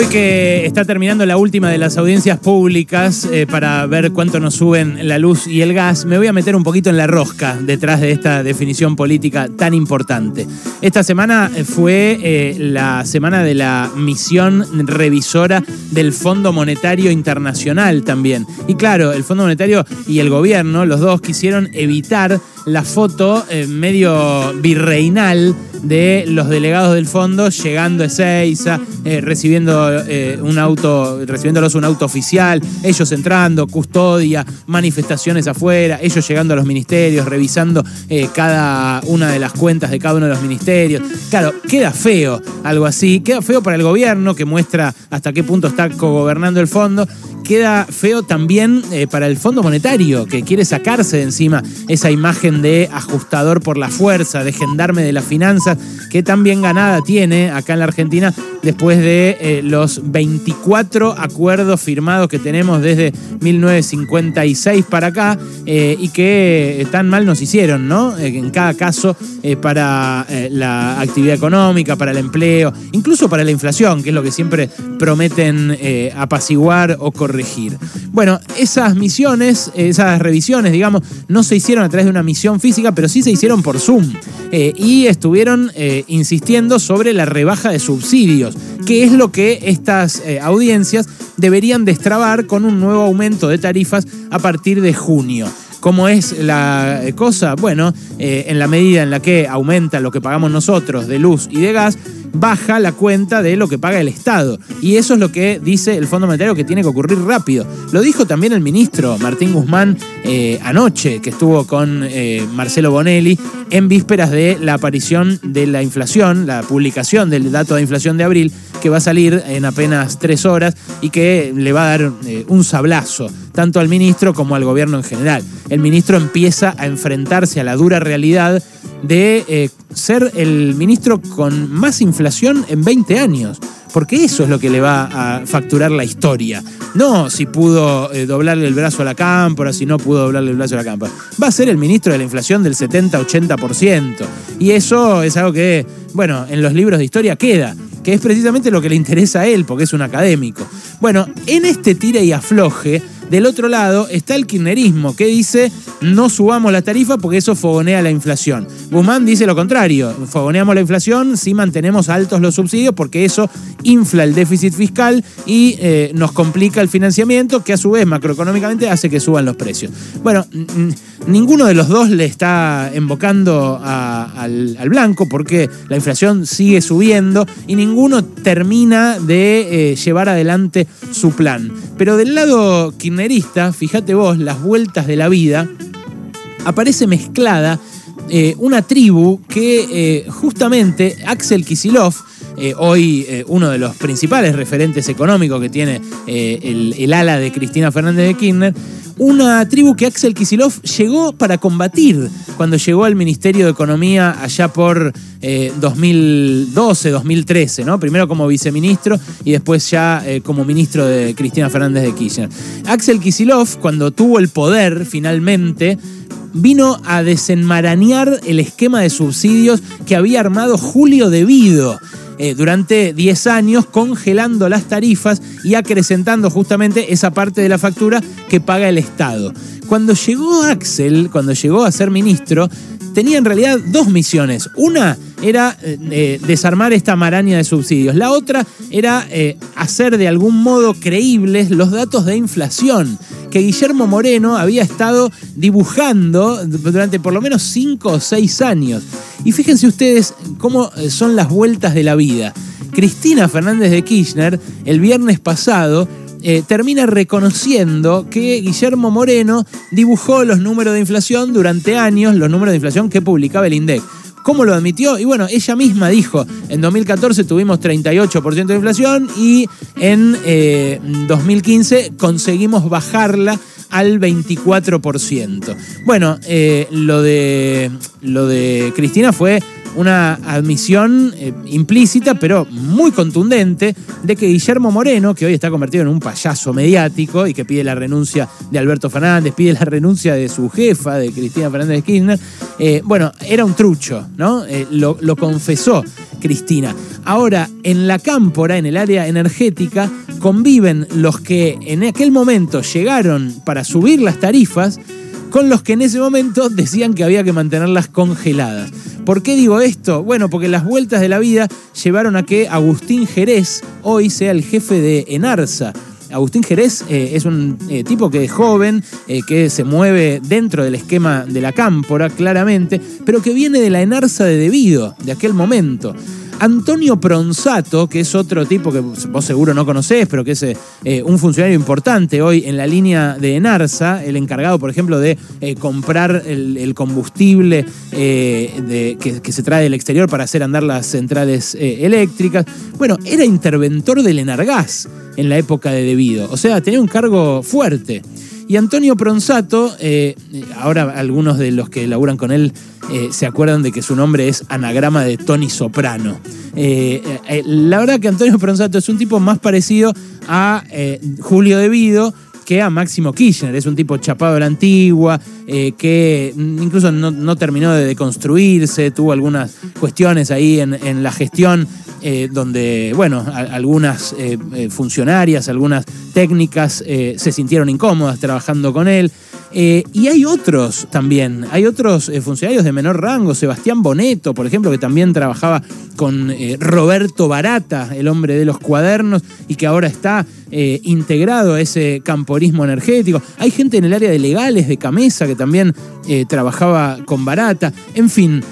Hoy que está terminando la última de las audiencias públicas eh, para ver cuánto nos suben la luz y el gas, me voy a meter un poquito en la rosca detrás de esta definición política tan importante. Esta semana eh, fue eh, la semana de la misión revisora del Fondo Monetario Internacional también. Y claro, el Fondo Monetario y el gobierno, los dos quisieron evitar la foto medio virreinal de los delegados del fondo llegando a Ezeiza, eh, recibiendo eh, un auto, recibiéndolos un auto oficial, ellos entrando, custodia, manifestaciones afuera, ellos llegando a los ministerios, revisando eh, cada una de las cuentas de cada uno de los ministerios. Claro, queda feo algo así, queda feo para el gobierno que muestra hasta qué punto está cogobernando el fondo queda feo también eh, para el Fondo Monetario, que quiere sacarse de encima esa imagen de ajustador por la fuerza, de gendarme de las finanzas, que tan bien ganada tiene acá en la Argentina después de eh, los 24 acuerdos firmados que tenemos desde 1956 para acá eh, y que tan mal nos hicieron, ¿no? en cada caso para la actividad económica, para el empleo, incluso para la inflación, que es lo que siempre prometen apaciguar o corregir bueno, esas misiones, esas revisiones, digamos, no se hicieron a través de una misión física, pero sí se hicieron por Zoom. Eh, y estuvieron eh, insistiendo sobre la rebaja de subsidios, que es lo que estas eh, audiencias deberían destrabar con un nuevo aumento de tarifas a partir de junio. ¿Cómo es la cosa? Bueno, en la medida en la que aumenta lo que pagamos nosotros de luz y de gas, baja la cuenta de lo que paga el Estado. Y eso es lo que dice el Fondo Monetario que tiene que ocurrir rápido. Lo dijo también el ministro Martín Guzmán eh, anoche, que estuvo con eh, Marcelo Bonelli en vísperas de la aparición de la inflación, la publicación del dato de inflación de abril, que va a salir en apenas tres horas y que le va a dar eh, un sablazo tanto al ministro como al gobierno en general. El ministro empieza a enfrentarse a la dura realidad de ser el ministro con más inflación en 20 años. Porque eso es lo que le va a facturar la historia. No si pudo eh, doblarle el brazo a la cámpora, si no pudo doblarle el brazo a la cámpora. Va a ser el ministro de la inflación del 70-80%. Y eso es algo que, bueno, en los libros de historia queda que es precisamente lo que le interesa a él, porque es un académico. Bueno, en este tira y afloje, del otro lado está el kirchnerismo, que dice no subamos la tarifa porque eso fogonea la inflación. Guzmán dice lo contrario, fogoneamos la inflación si mantenemos altos los subsidios porque eso infla el déficit fiscal y eh, nos complica el financiamiento, que a su vez macroeconómicamente hace que suban los precios. Bueno, ninguno de los dos le está invocando al, blanco porque la inflación sigue subiendo y ninguno termina de eh, llevar adelante su plan. Pero del lado kirchnerista, fíjate vos, las vueltas de la vida, aparece mezclada eh, una tribu que eh, justamente Axel Kisilov, eh, hoy uno de los principales referentes económicos que tiene el, el, ala de Cristina Fernández de Kirchner, una tribu que Axel Kisilov llegó para combatir cuando llegó al Ministerio de Economía allá por 2012, eh, 2013, ¿no? Primero como viceministro y después ya eh, como ministro de Cristina Fernández de Kirchner. Axel Kisilov, cuando tuvo el poder finalmente, vino a desenmarañar el esquema de subsidios que había armado Julio Devido eh, durante 10 años, congelando las tarifas y acrecentando justamente esa parte de la factura que paga el Estado. Cuando llegó Axel, cuando llegó a ser ministro, tenía en realidad dos misiones. Una era eh, eh, desarmar esta maraña de subsidios. La otra era hacer de algún modo creíbles los datos de inflación que Guillermo Moreno había estado dibujando durante por lo menos 5 o 6 años. Y fíjense ustedes cómo eh, son las vueltas de la vida. Cristina Fernández de Kirchner, el viernes pasado, eh, termina reconociendo que Guillermo Moreno dibujó los números de inflación durante años, los números de inflación que publicaba el INDEC. ¿Cómo lo admitió? Y bueno, ella misma dijo, en 2014 tuvimos 38% de inflación y en 2015 eh, conseguimos bajarla al 24%. Bueno, eh, lo, de, lo de Cristina fue una admisión eh, implícita, pero muy contundente, de que Guillermo Moreno, que hoy está convertido en un payaso mediático y que pide la renuncia de Alberto Fernández, pide la renuncia de su jefa, de Cristina Fernández de Kirchner, eh, bueno, era un trucho, ¿no? lo, lo confesó Cristina. Ahora, en la cámpora, en el área energética, conviven los que en aquel momento llegaron para subir las tarifas con los que en ese momento decían que había que mantenerlas congeladas. ¿Por qué digo esto? Bueno, porque las vueltas de la vida llevaron a que Agustín Jerez hoy sea el jefe de Enarsa. Agustín Jerez eh, es un eh, tipo que es joven, eh, que se mueve dentro del esquema de la cámpora, claramente, pero que viene de la Enarsa de Debido, de aquel momento. Antonio Pronsato, que es otro tipo que vos seguro no conocés, pero que es eh, un funcionario importante hoy en la línea de Enarsa, el encargado, por ejemplo, de eh, comprar el, combustible eh, que, se trae del exterior para hacer andar las centrales eléctricas. Bueno, era interventor del Enargas en la época de Debido, o sea, tenía un cargo fuerte. Y Antonio Pronsato, ahora algunos de los que laburan con él eh, se acuerdan de que su nombre es anagrama de Tony Soprano. Eh, eh, la verdad que Antonio Pronsato es un tipo más parecido a Julio Devido que a Máximo Kirchner. Es un tipo chapado de la antigua, que incluso no, terminó de deconstruirse, tuvo algunas cuestiones ahí en, la gestión donde, bueno, algunas funcionarias, algunas técnicas se sintieron incómodas trabajando con él. Eh, y hay otros también, hay otros eh, funcionarios de menor rango, Sebastián Boneto, por ejemplo, que también trabajaba con eh, Roberto Barata, el hombre de los cuadernos, y que ahora está integrado a ese camporismo energético. Hay gente en el área de legales de Camesa que también trabajaba con Barata. En fin,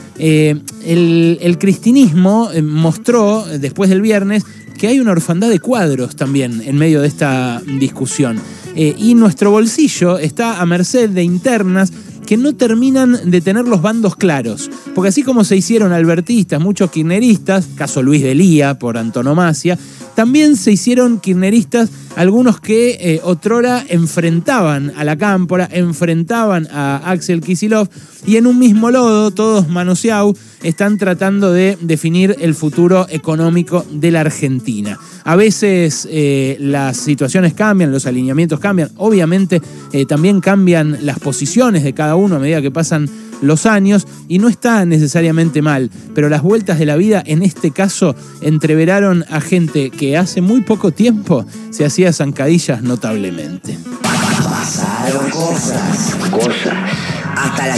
el, cristinismo mostró después del viernes que hay una orfandad de cuadros también en medio de esta discusión. Eh, y nuestro bolsillo está a merced de internas que no terminan de tener los bandos claros. Porque así como se hicieron albertistas, muchos kirchneristas, caso Luis de Lía por antonomasia, también se hicieron kirchneristas algunos que eh, otrora enfrentaban a la cámpora, enfrentaban a Axel Kisilov y en un mismo lodo, todos manoseados, están tratando de definir el futuro económico de la Argentina. A veces eh, las situaciones cambian, los alineamientos cambian, obviamente eh, también cambian las posiciones de cada uno a medida que pasan los años y no está necesariamente mal, pero las vueltas de la vida en este caso entreveraron a gente que hace muy poco tiempo se hacía zancadillas notablemente. Pasaron cosas, cosas. Hasta la